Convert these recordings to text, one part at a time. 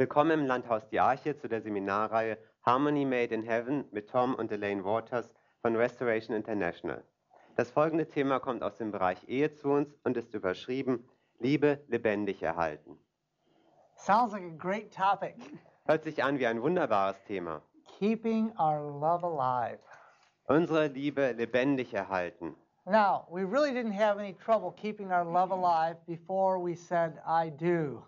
Willkommen im Landhaus Die Arche zu der Seminarreihe Harmony Made in Heaven mit Tom und Elaine Waters von Restoration International. Das folgende Thema kommt aus dem Bereich Ehe zu uns und ist überschrieben Liebe lebendig erhalten. Sounds like a great topic. Hört sich an wie ein wunderbares Thema. Keeping our love alive. Unsere Liebe lebendig erhalten. Now, we really didn't have any trouble keeping our love alive before we said, I do.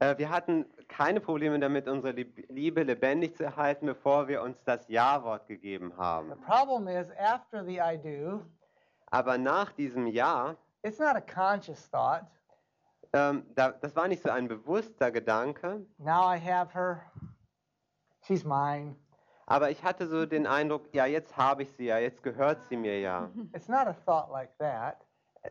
Äh, wir hatten keine Probleme damit, unsere Lieb- Liebe lebendig zu erhalten, bevor wir uns das Ja-Wort gegeben The haben. problem is, after the I do, Aber nach diesem Ja, it's not a conscious thought. ähm, da, das war nicht so ein bewusster Gedanke, Now I have her. She's mine. aber ich hatte so den Eindruck, ja, jetzt habe ich sie ja, jetzt gehört sie mir ja. It's not a thought like that.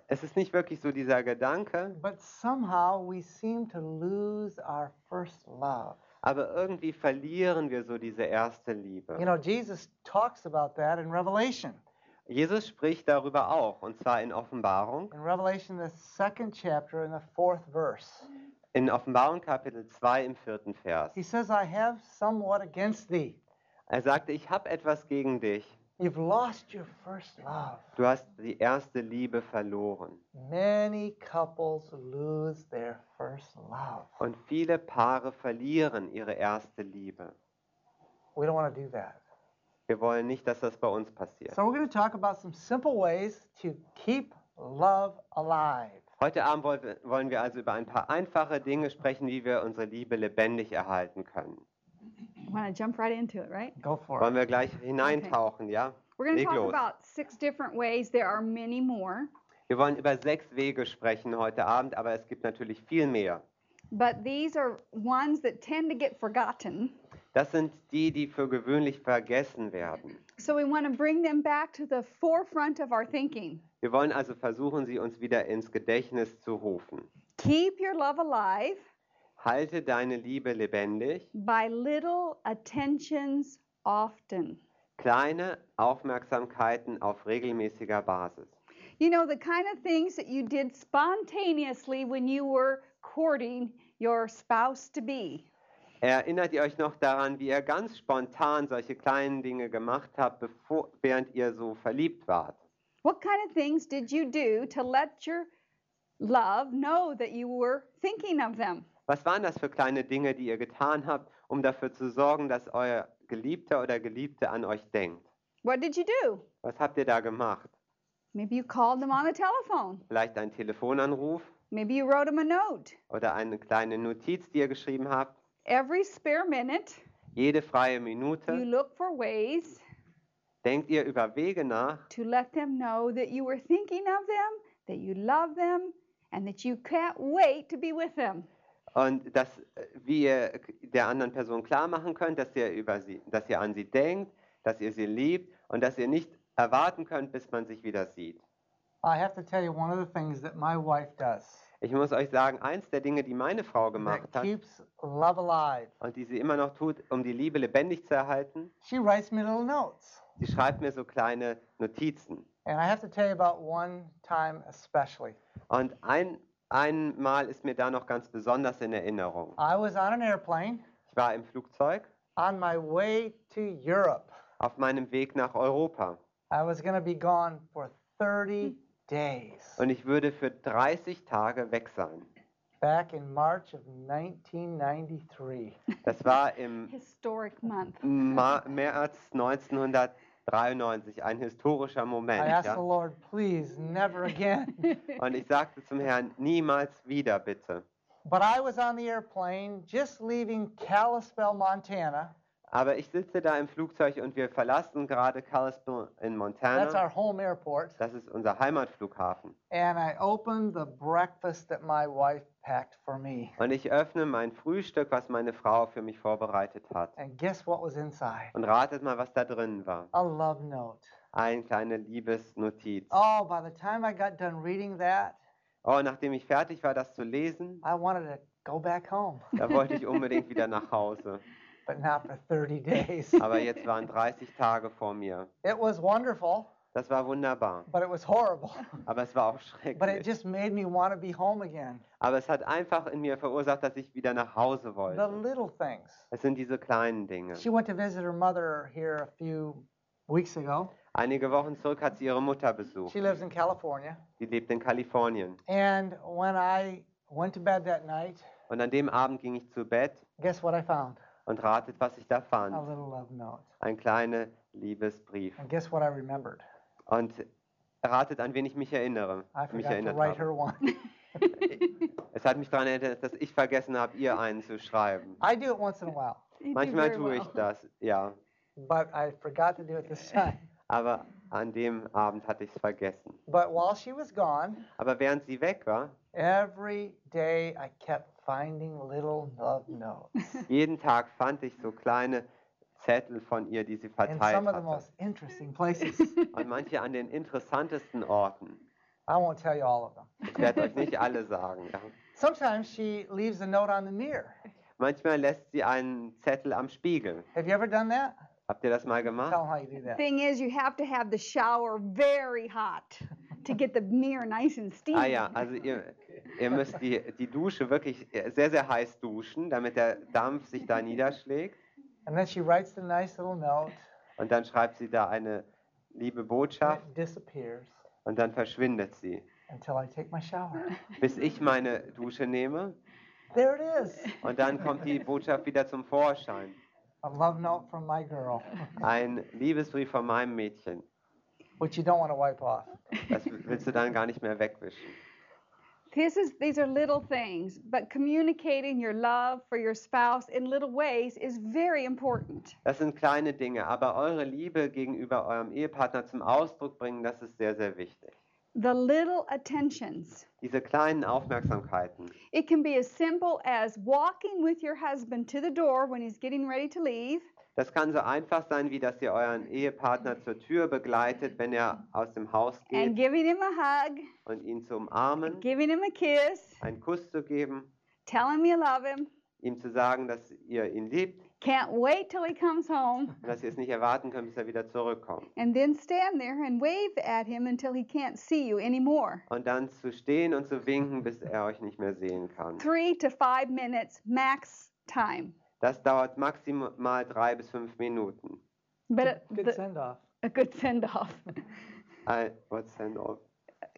Es ist nicht wirklich so dieser Gedanke, But somehow we seem to lose our first love. aber irgendwie verlieren wir so diese erste Liebe. You know, Jesus talks about that in Revelation. Jesus spricht darüber auch, und zwar in Offenbarung. In Revelation, the second chapter, in the fourth verse. In Offenbarung Kapitel 2 im vierten Vers. He says, I have somewhat against thee. Er sagte, ich habe etwas gegen dich. You've lost your first love. Du hast die erste Liebe verloren. Many couples lose their first love. Und viele Paare verlieren ihre erste Liebe. We don't want to do that. Wir wollen nicht, dass das bei uns passiert. So, we're going to talk about some simple ways to keep love alive. Heute Abend woll- wollen wir also über ein paar einfache Dinge sprechen, wie wir unsere Liebe lebendig erhalten können. Want to jump right into it, right? Go for Wollen it. wir gleich hineintauchen, ja? We're going to Leg talk los. about six different ways. There are many more, Wir wollen über sechs Wege sprechen heute Abend, aber es gibt natürlich viel mehr. but these are ones that tend to get forgotten. Das sind die, die für gewöhnlich vergessen werden. So we want to bring them back to the forefront of our thinking. Wir wollen also versuchen, sie uns wieder ins Gedächtnis zu rufen. Keep your love alive Halte deine Liebe lebendig. by little attentions often. Kleine Aufmerksamkeiten auf regelmäßiger Basis. You know, the kind of things that you did spontaneously when you were courting your spouse to be. Erinnert ihr euch noch daran, wie ihr ganz spontan solche kleinen Dinge gemacht habt, bevor, während ihr so verliebt wart? What kind of things did you do to let your love know that you were thinking of them? Was waren das für kleine Dinge, die ihr getan habt, um dafür zu sorgen, dass euer Geliebter oder Geliebte an euch denkt? What did you do? Was habt ihr da gemacht? Maybe you called them on the telephone. Vielleicht ein Telefonanruf Maybe you wrote them a note. oder eine kleine Notiz, die ihr geschrieben habt? Every spare minute, Jede freie you Minute look for ways denkt ihr über Wege nach, to let them know that you were thinking of them, that you love them, and that you can't wait to be with them. Und dass, äh, wie ihr der anderen Person klar machen könnt, dass ihr, über sie, dass ihr an sie denkt, dass ihr sie liebt und dass ihr nicht erwarten könnt, bis man sich wieder sieht. I have to tell you one of the things that my wife does Ich muss euch sagen, eins der Dinge, die meine Frau gemacht hat keeps love alive. und die sie immer noch tut, um die Liebe lebendig zu erhalten, She writes me little notes. sie schreibt mir so kleine Notizen. And I have to tell you about one time especially. Und ein, einmal ist mir da noch ganz besonders in Erinnerung. I was on an airplane Ich war im Flugzeug on my way to Europe. auf meinem Weg nach Europa I was going to be gone for 30 days. und ich würde für 30 Tage weg sein. Back in March of 1993. Das war im Historic month. Ma März 1993, ein historischer Moment. I asked Ja? the Lord, please, never again. Und ich sagte zum Herrn, niemals wieder bitte. but I was on the airplane just leaving Kalispell, Montana. Aber ich sitze da im Flugzeug und wir verlassen gerade Kalispell in That's Montana. our home airport. Das ist unser Heimatflughafen. And I opened the breakfast that my wife packed for me. Und ich öffne mein Frühstück, was meine Frau für mich vorbereitet hat. And guess what was inside? Und ratet mal, was da drin war. A love note. Eine kleine Liebesnotiz. Oh, by the time I got done reading that, Oh, nachdem ich fertig war, das zu lesen, I wanted to go back home, da wollte ich unbedingt wieder nach Hause. but not for 30 days. Aber jetzt waren 30 Tage vor mir. It was wonderful. Das war wunderbar. but it was horrible. Aber es war auch but it schrecklich. just made me want to be home again. Aber es hat einfach in mir verursacht, dass ich wieder nach Hause The wollte. little things. Es sind diese kleinen Dinge. She went to visit her mother here a few weeks ago. Einige Wochen zurück hat sie ihre Mutter besucht. She lives in California. Die lebt in Kalifornien. And when I went to bed that night, Und an dem Abend ging ich zu Bett guess what I found? und ratet, was ich da A fand. little love note. Ein kleiner Liebesbrief. And guess what I remembered? Und ratet, an wen ich mich erinnere. I mich forgot to erinnert write habe. her one. Es hat mich daran erinnert, dass ich vergessen habe, ihr einen zu schreiben. I do it once in a while, You Manchmal tue ich well. das, ja. but I forgot to do it this time. Aber an dem Abend hatte ich es vergessen. But while she was gone, Aber während sie weg war, every day I kept finding little love notes. jeden Tag fand ich so kleine Zettel von ihr, die sie verteilt some of the hatte. Und manche an den interessantesten Orten. I won't tell you all of them. Ich werde euch nicht alle sagen. Ja. Sometimes she leaves a note on the mirror. Manchmal lässt sie einen Zettel am Spiegel. Have you ever done that? Habt ihr das mal Tell gemacht? them how you do that. Thing is, you have to have the shower very hot to get the mirror nice and steamy. Ah ja, also ihr, ihr müsst die, die Dusche wirklich sehr, sehr heiß duschen, damit der Dampf sich da niederschlägt. And then she writes the nice little note. Und dann schreibt sie da eine liebe And Botschaft it disappears und dann verschwindet sie. until I take my shower. Bis ich meine Dusche nehme There it is. und dann kommt die Botschaft wieder zum Vorschein. A love note from my girl, Ein Liebesbrief von meinem Mädchen. which you don't want to wipe off. Das willst du dann gar nicht mehr wegwischen. This is these are little things, but communicating your love for your spouse in little ways is very important. Das sind kleine Dinge, aber eure Liebe gegenüber eurem Ehepartner zum Ausdruck bringen, das ist sehr, sehr wichtig. The little attentions. Diese kleinen Aufmerksamkeiten. It can be as simple as walking with your husband to the door when he's getting ready to leave, Das kann so einfach sein, wie dass ihr euren Ehepartner zur Tür begleitet, wenn er aus dem Haus and geht giving him a hug, und ihn zu umarmen, giving him a kiss, einen Kuss zu geben, telling him you love him. ihm zu sagen, dass ihr ihn liebt Can't wait till he comes home, und dass ihr es nicht erwarten könnt, bis er wieder zurückkommt. and then stand there and wave at him until he can't see you anymore. Und dann zu stehen und zu winken, bis er euch nicht mehr sehen kann. Three to five minutes max time. Das dauert maximal drei bis fünf Minuten. But Good the- send off. a good send off. Ein- what's send off?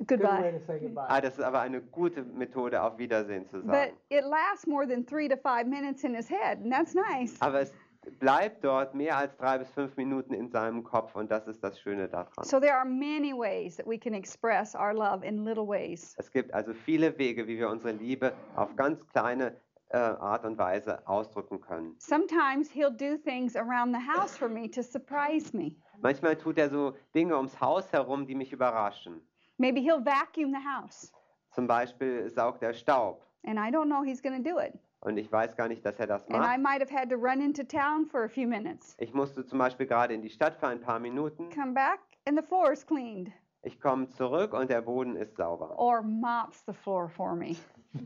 Good way Goodbye. to say goodbye. Ah, das ist aber eine gute Methode, auf Wiedersehen zu But sagen. it lasts more than three to five minutes in his head, and that's nice. Aber es bleibt dort mehr als drei bis fünf Minuten in seinem Kopf und das ist das Schöne daran. So there are many ways that we can express our love in little ways. Es gibt also viele Wege, wie wir unsere Liebe auf ganz kleine äh, Art und Weise ausdrücken können. Sometimes he'll do things around the house for me to surprise me. Manchmal tut er so Dinge ums Haus herum, die mich überraschen. Maybe he'll vacuum the house, Zum Beispiel saugt er Staub and I don't know he's going to do it. und ich weiß gar nicht, dass er das And I macht. might have had to run into town for a few minutes. Ich musste zum Beispiel gerade in die Stadt für ein paar Minuten. Come back, and the floor is cleaned, Ich komme zurück und der Boden ist sauber. or mops the floor for me.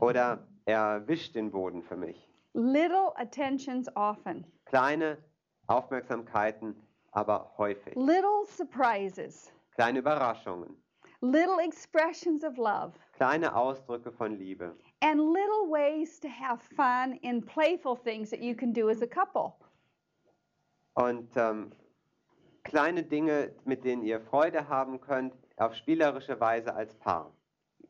Oder er wischt den Boden für mich. Little attentions often, Kleine Aufmerksamkeiten, aber häufig. little surprises, Kleine Überraschungen. little expressions of love. Kleine Ausdrücke von Liebe. and little ways to have fun in playful things that you can do as a couple. Und ähm, kleine Dinge, mit denen ihr Freude haben könnt, auf spielerische Weise als Paar.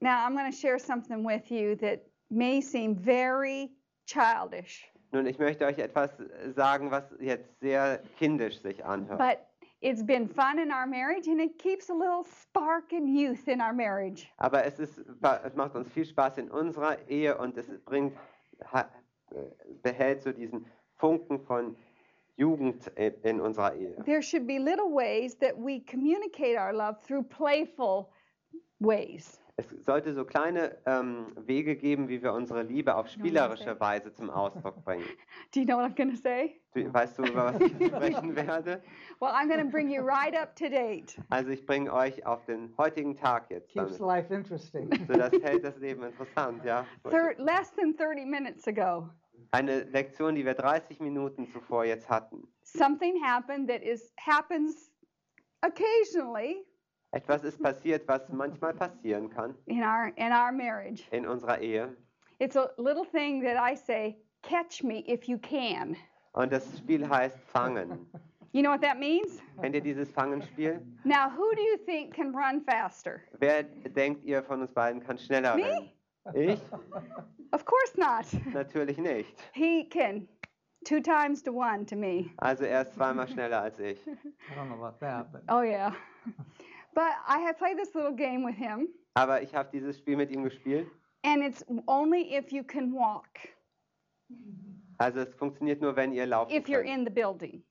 Now, I'm going to share something with you that may seem very childish, Nun, ich möchte euch etwas sagen, was jetzt sehr kindisch sich anhört. but it's been fun in our marriage and it keeps a little spark and youth in our marriage. Aber es, ist, es macht uns viel Spaß in unserer Ehe und es bringt, behält so diesen Funken von Jugend in, in unserer Ehe. There should be little ways that we communicate our love through playful ways. Es sollte so kleine ähm, Wege geben, wie wir unsere Liebe auf spielerische Weise zum Ausdruck bringen. Do you know what I'm going to say? Du, weißt du, über was ich sprechen werde? Well, I'm going to bring you right up to date. Also ich bringe euch auf den heutigen Tag jetzt. Keeps Damit. life interesting. So, das hält das Leben interessant, ja. Thir- less than 30 minutes ago, Eine Lektion, die wir 30 Minuten zuvor jetzt hatten. something happened that is happens occasionally Etwas ist passiert, was manchmal passieren kann in our in our marriage. in unserer Ehe. It's a little thing that I say, catch me if you can. Und das Spiel heißt Fangen. You know what that means? Kennt ihr dieses Fangenspiel? Now, who do you think can run faster? Wer denkt ihr von uns beiden kann schneller Me? rennen? Ich? Of course not. Natürlich nicht. He can two times to one to me. Also er ist zweimal schneller als ich. I don't know about that, but Oh yeah. But I have played this little game with him, Aber ich habe dieses Spiel mit ihm gespielt. and it's only if you can walk, Also es funktioniert nur, wenn ihr laufen if you're in the building.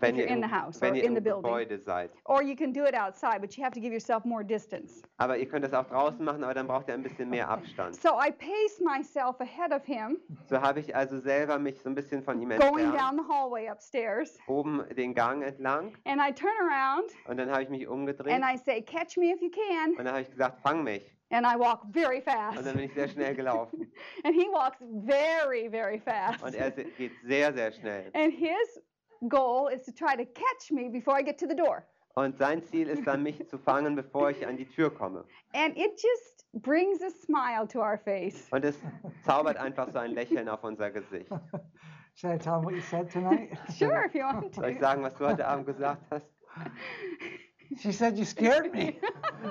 Wenn ihr in the house wenn ihr in im the building. Gebäude seid. Or you can do it outside, but you have to give yourself more distance. Aber ihr könnt das auch draußen machen, aber dann braucht ihr ein bisschen mehr Abstand. So I pace myself ahead of him, So habe ich also selber mich so ein bisschen von ihm going entfernt, down the hallway upstairs, oben den Gang entlang and I turn around und dann habe ich mich umgedreht and I say, Catch me if you can. und dann habe ich gesagt, fang mich. And I walk very Und fast. dann bin ich sehr schnell gelaufen. And he walks very, very fast. Und er geht sehr, sehr schnell. And his goal is to try to catch me before I get to the door. Und sein Ziel ist dann, mich zu fangen, bevor ich an die Tür komme. And it just brings a smile to our face. Und es zaubert einfach so ein Lächeln auf unser Gesicht. should I tell him what you said tonight? Sure, if you want Soll ich to. sagen, was du heute Abend gesagt hast? She said you scared me.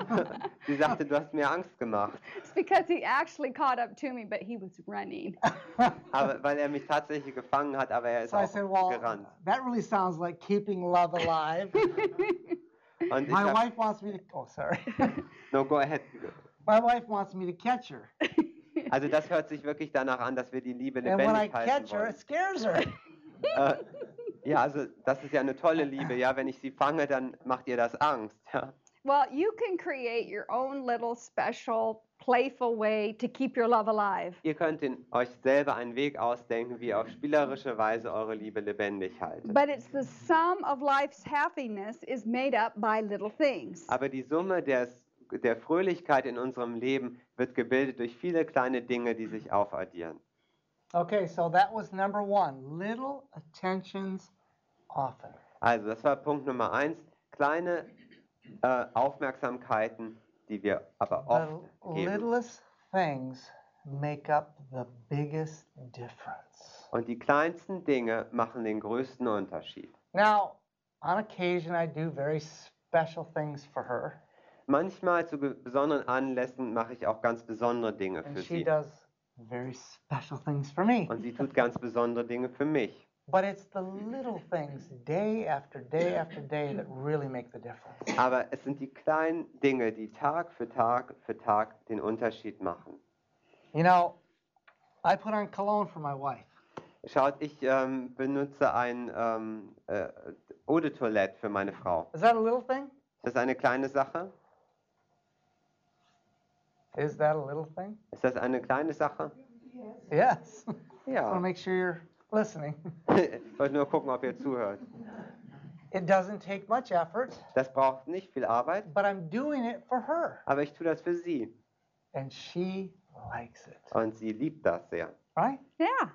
Sie sagte, du hast mir Angst gemacht. It's because he actually caught up to me, but he was running. Aber, weil er mich tatsächlich gefangen hat, aber er ist So I auch said, well, gerannt. that really sounds like keeping love alive. Und My hab, wife wants me to, oh, sorry. no, go ahead. My wife wants me to catch her. Also das hört sich wirklich danach an, dass wir die Liebe And when I lebendig halten catch her, wollen. it scares her. Äh, ja, also das ist ja eine tolle Liebe. Ja, wenn ich sie fange, dann macht ihr das Angst. Ja. Well, you can create your own little special, playful way to keep your love alive. Ihr könnt in euch selber einen Weg ausdenken, wie ihr auf spielerische Weise eure Liebe lebendig haltet. But it's the sum of life's happiness is made up by little things. Aber die Summe des, der Fröhlichkeit in unserem Leben wird gebildet durch viele kleine Dinge, die sich aufaddieren. Okay, so that was number one. Little attentions often. Also, das war Punkt Nummer eins. Kleine äh, Aufmerksamkeiten, die wir aber The oft geben. littlest things make up the biggest difference. Und die kleinsten Dinge machen den größten Unterschied. Now, on occasion, I do very special things for her, Manchmal zu besonderen Anlässen mache ich auch ganz besondere Dinge and für she sie. does very special things for me. Und sie tut ganz besondere Dinge für mich. But it's the little things, day after day after day, that really make the difference. Aber es sind die kleinen Dinge, die Tag für Tag für Tag den Unterschied machen. You know, I put on cologne for my wife. Schaut, ich ähm, benutze ein ähm, äh, Eau de Toilette für meine Frau. Is that a little thing? Ist das eine kleine Sache? Is that a little thing? Ist das eine kleine Sache? Yes. I want to Ja. make sure you're listening. Ich wollte nur gucken, ob ihr zuhört. It doesn't take much effort, Das braucht nicht viel Arbeit, but I'm doing it for her. aber ich tue das für sie. And she likes it, Und sie liebt das sehr. right? Yeah.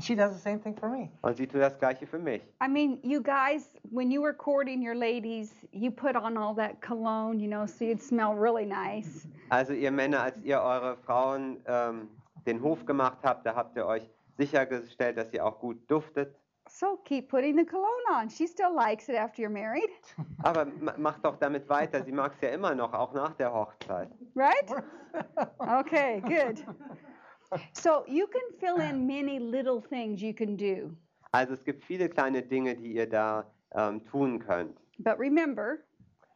She does the same thing for me. Und sie tut das Gleiche für mich. I mean, you guys, when you were courting your ladies, you put on all that cologne, you know, so you'd smell really nice. Also ihr Männer, als ihr eure Frauen ähm, den Hof gemacht habt, da habt ihr euch sichergestellt, dass ihr auch gut duftet. So keep putting the cologne on. She still likes it after you're married, Aber ma- macht doch damit weiter. Sie mag es ja immer noch, auch nach der Hochzeit. right? Okay, good. So you can fill in many little things you can do. Also es gibt viele kleine Dinge, die ihr da ähm, tun könnt. But remember,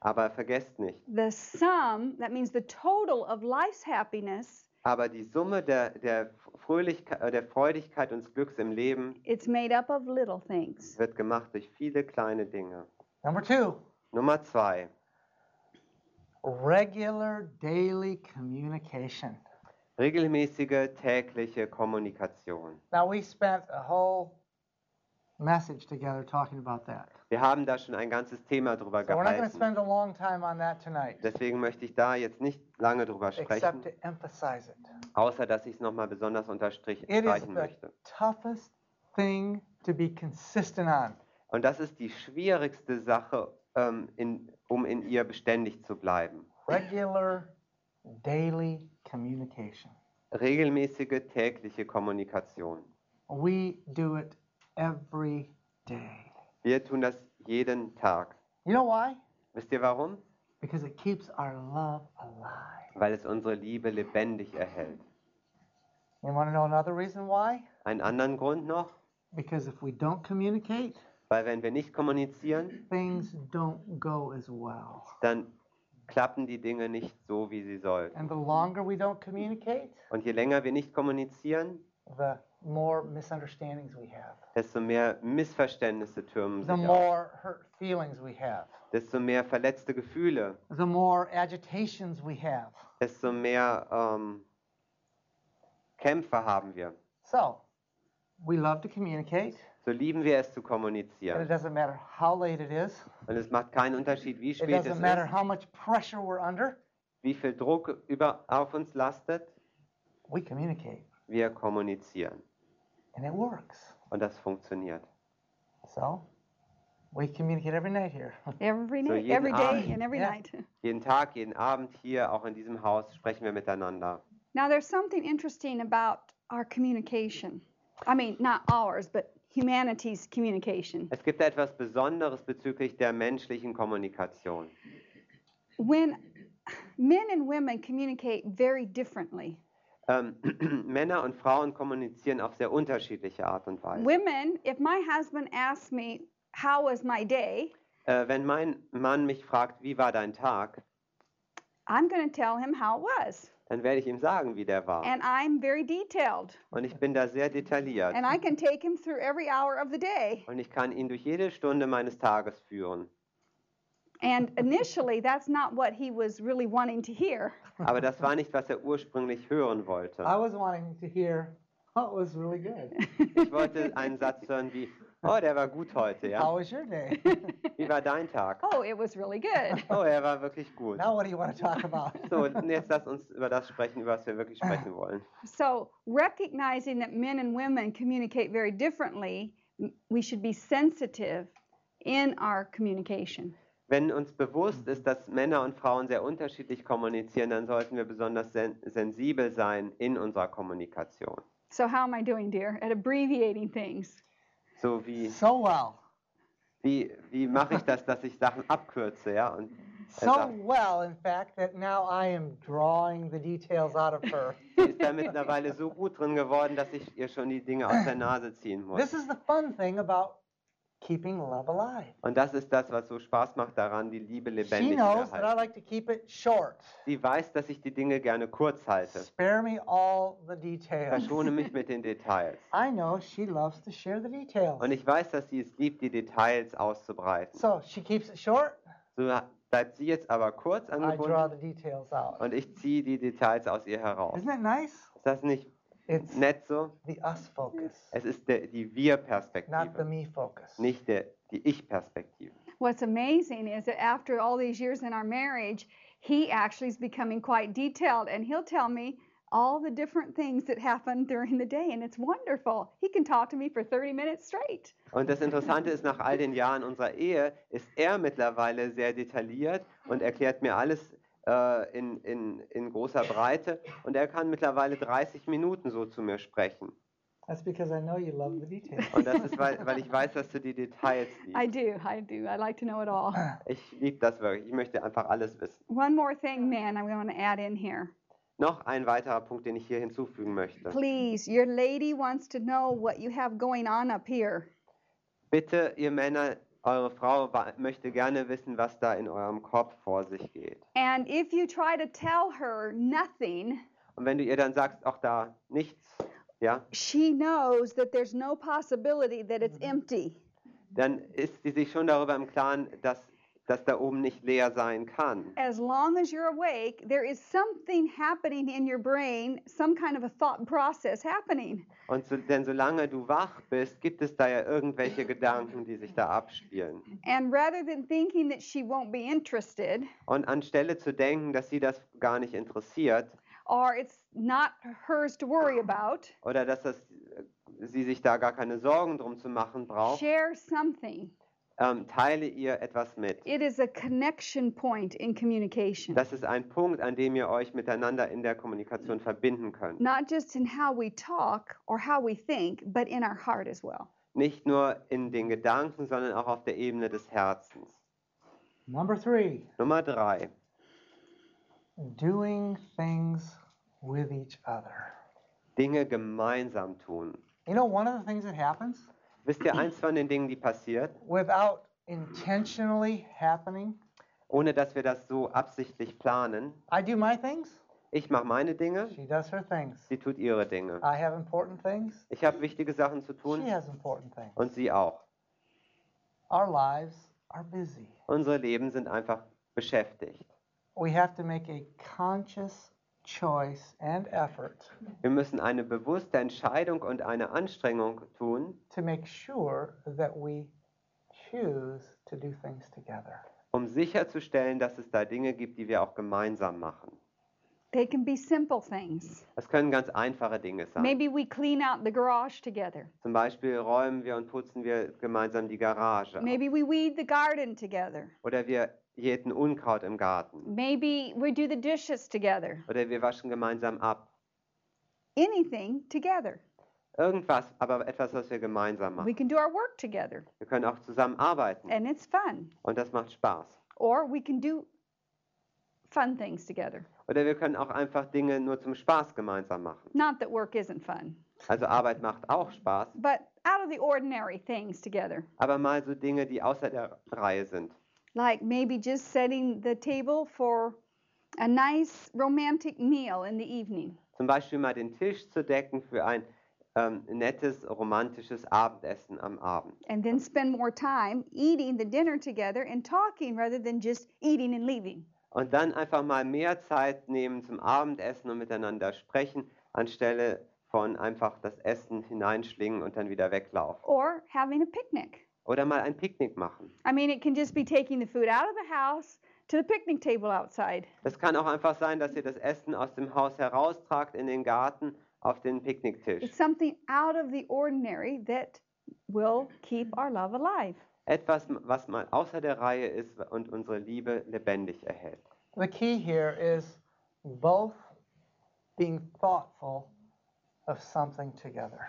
Aber vergesst nicht, the sum, that means the total of life's happiness, aber die Summe der, der, Fröhlichkeit, äh, der Freudigkeit und des Glücks im Leben it's made up of little things. wird gemacht durch viele kleine Dinge. Number two, Nummer zwei, regular daily communication. Regelmäßige tägliche Kommunikation. Now, we spent a whole message together talking about that. Wir haben da schon ein ganzes Thema drüber So, we're not going to gehalten. spend a long time on that tonight, Deswegen möchte ich da jetzt nicht lange drüber except sprechen, to emphasize it. außer dass ich es nochmal besonders It is streichen the möchte. toughest thing to be consistent on. Und das ist die schwierigste Sache, ähm, in, um in ihr beständig zu bleiben. Regular, daily communication. Regelmäßige tägliche Kommunikation. We do it every day. Wir tun das jeden Tag. You know why? Wisst ihr warum? Because it keeps our love alive. Weil es unsere Liebe lebendig erhält. You want to know another reason why? Einen anderen Grund noch? Because if we don't communicate, Weil wenn wir nicht kommunizieren, things don't go as well. dann klappen die Dinge nicht so, wie sie sollten. And the longer we don't communicate, Und je länger wir nicht kommunizieren, the more misunderstandings we have, desto mehr Missverständnisse türmen the sich auf, more hurt feelings we have, desto mehr verletzte Gefühle, the more agitations we have. desto mehr ähm, Kämpfe haben wir. So, we love to communicate, So lieben wir es zu and it kommunizieren. doesn't matter how late it is, Und es macht keinen Unterschied, wie it spät es ist, how much pressure we're under, wie viel Druck über, auf uns lastet. we communicate, Wir kommunizieren. and it works. Und das funktioniert. So, we communicate every night here. Every So night, jeden every day, Abend. and every Yeah. night. Jeden Tag, jeden Abend hier, auch in diesem Haus, sprechen wir miteinander. Now, there's something interesting about our communication. I mean, not ours, but humanity's communication. Es gibt etwas Besonderes bezüglich der menschlichen Kommunikation. When men and women communicate very differently, Ähm, Männer und Frauen kommunizieren auf sehr unterschiedliche Art und Weise. women, if my husband asks me, How was my day? Äh, wenn mein Mann mich fragt, wie war dein Tag, I'm going to tell him how it was. Dann werde ich ihm sagen, wie der war. And I'm very detailed. Und ich bin da sehr detailliert. And I can take him through every hour of the day. Und ich kann ihn durch jede Stunde meines Tages führen. And initially, that's not what he was really wanting to hear. Aber das war nicht, was er ursprünglich hören wollte. I was wanting to hear, oh, it was really good. Ich wollte einen Satz hören wie, oh, der war gut heute, How ja? was your day? Wie war dein Tag? Oh, it was really good. Oh, er war wirklich gut. now, what do you want to talk about? So, jetzt lass uns über das sprechen, über was wir wirklich sprechen wollen. So, recognizing that men and women communicate very differently, we should be sensitive in our communication. Wenn uns bewusst ist, dass Männer und Frauen sehr unterschiedlich kommunizieren, dann sollten wir besonders sen sensibel sein in unserer Kommunikation. So, how am I doing, dear, at abbreviating things? So wie, So well. wie, wie mache ich das, dass ich Sachen abkürze, ja? Und So well, in fact, that now I am drawing the details out of her. sie ist da mittlerweile so gut drin geworden, dass ich ihr schon die Dinge aus der Nase ziehen muss. This is the fun thing about keeping love alive. Und das ist das, was so Spaß macht daran, die Liebe She lebendig zu knows that I erhalten. like to keep it short. Sie weiß, dass ich die Dinge gerne kurz halte. Spare me all the details. Verschone mich mit den Details. I know she loves to share the details. Und ich weiß, dass sie es liebt, die Details auszubreiten. So she keeps it short. So bleibt sie jetzt aber kurz I draw angebunden the details out. und ich ziehe die Details aus ihr heraus. Isn't that nice? Ist das nicht It's nett so? the us focus, Es ist der, die not the Wir-Perspektive, me focus. nicht der, die Ich-Perspektive. What's amazing is that after all these years in our marriage, he actually is becoming quite detailed and he'll tell me all the different things that happen during the day, and it's wonderful. He can talk to me for 30 minutes straight. Und das Interessante ist, nach all den Jahren unserer Ehe ist er mittlerweile sehr detailliert und erklärt mir alles äh, in, in, in großer Breite. Und er kann mittlerweile 30 Minuten so zu mir sprechen. That's because I know you love the details. Und das ist, weil, weil ich weiß, dass du die Details I liebst. do, I do. I like to know it all. Ich liebe das wirklich. Ich möchte einfach alles wissen. One more thing, men, I'm going to add in here. Noch ein weiterer Punkt, den ich hier hinzufügen möchte. Please, your lady wants to know what you have going on up here. Bitte, ihr Männer, eure Frau möchte gerne wissen, was da in eurem Kopf vor sich geht. And if you try to tell her nothing, Und wenn du ihr dann sagst, auch da nichts, ja, she knows that there's no possibility that it's empty. dann ist sie sich schon darüber im Klaren, dass dass da oben nicht leer sein kann. As long as you're awake, there is something happening in your brain, some kind of a thought process happening. Und so, denn solange du wach bist, gibt es da ja irgendwelche Gedanken, die sich da abspielen. And rather than thinking that she won't be interested Und anstelle zu denken, dass sie das gar nicht interessiert or it's not hers to worry about, oder dass das, äh, sie sich da gar keine Sorgen drum zu machen braucht, share something. Ähm, teile ihr etwas mit. It is a connection point in communication. Das ist ein Punkt, an dem ihr euch miteinander in der Kommunikation verbinden könnt. Not just in how we talk or how we think, but in our heart as well. Nicht nur in den Gedanken, sondern auch auf der Ebene des Herzens. Number three, Nummer drei. doing things with each other. Dinge gemeinsam tun. You know, one of the things that happens Wisst ihr, eins von den Dingen, die passiert, without intentionally happening, ohne dass wir das so absichtlich planen, I do my things, ich mache meine Dinge, she does her things. sie tut ihre Dinge. I have important things, Ich habe wichtige Sachen zu she tun has important things. und sie auch. Our lives are busy. Unsere Leben sind einfach beschäftigt. We have to make a conscious choice and effort Wir müssen eine bewusste Entscheidung und eine Anstrengung tun, to make sure that we choose to do things together. um sicherzustellen, dass es da Dinge gibt, die wir auch gemeinsam machen. They can be simple things. Das können ganz einfache Dinge sein. Maybe we clean out the garage together. Zum Beispiel räumen wir und putzen wir gemeinsam die Garage. Maybe we weed the garden together. Oder wir jäten Unkraut im Garten. Maybe we do the dishes together. Oder wir waschen gemeinsam ab. Anything together. Irgendwas, aber etwas, was wir gemeinsam We machen. can do our work together, Wir können auch zusammen arbeiten and it's fun. und das macht Spaß. Or we can do fun things together. Oder wir können auch einfach Dinge nur zum Spaß gemeinsam machen. Not that work isn't fun, Also Arbeit macht auch Spaß, but out of the ordinary things together. aber mal so Dinge, die außer der Reihe sind. Like maybe just setting the table for a nice romantic meal in the evening. Zum Beispiel mal den Tisch zu decken für ein ähm, nettes, romantisches Abendessen am Abend. And then spend more time eating the dinner together and talking rather than just eating and leaving. Und dann einfach mal mehr Zeit nehmen zum Abendessen und miteinander sprechen, anstelle von einfach das Essen hineinschlingen und dann wieder weglaufen. Or having a picnic. Oder mal ein Picknick machen. I mean, it can just be taking the food out of the house to the picnic table outside. Das kann auch einfach sein, dass ihr das Essen aus dem Haus heraustragt in den Garten auf den Picknicktisch. It's something out of the ordinary that will keep our love alive. Etwas, was mal außer der Reihe ist und unsere Liebe lebendig erhält. The key here is both being thoughtful of something together.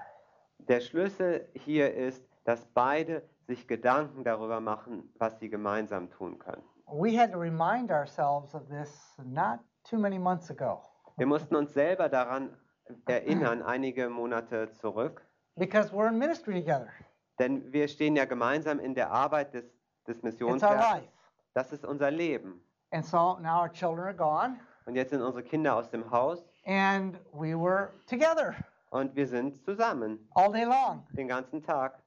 Der Schlüssel hier ist, dass beide sich Gedanken darüber machen, was sie gemeinsam tun können. We had to remind ourselves of this not too many months ago Wir mussten uns selber daran erinnern, einige Monate zurück, because we're in ministry together. Denn wir stehen ja gemeinsam in der Arbeit des, des Missionswerkes. Das ist unser Leben. And so now our children are gone Und jetzt sind unsere Kinder aus dem Haus and we were together und wir sind zusammen all day long. den ganzen Tag.